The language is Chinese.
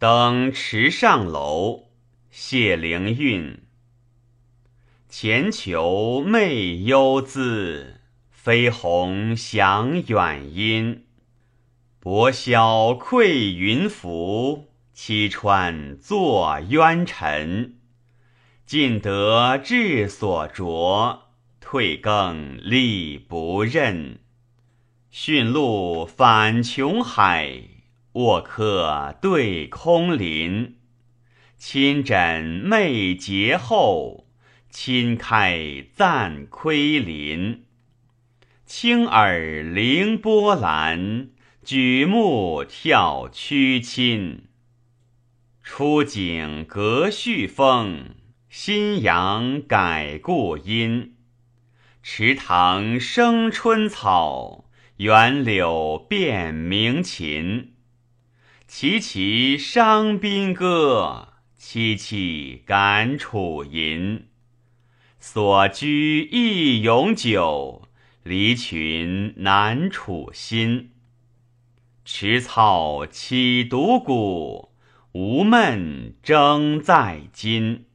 登池上楼，谢灵运。前求媚幽姿，飞鸿翔远音。薄霄愧云浮，栖川作冤臣。尽得志所着，退更力不任。驯鹿返穷海，卧客对空林。亲枕寐节后，亲开赞窥林。轻耳凌波澜，举目眺曲津。出景隔续风，新阳改故阴。池塘生春草。园柳变鸣禽，齐齐伤宾歌，其其感楚吟。所居亦永久，离群难楚心。持草岂独古，无闷争在今。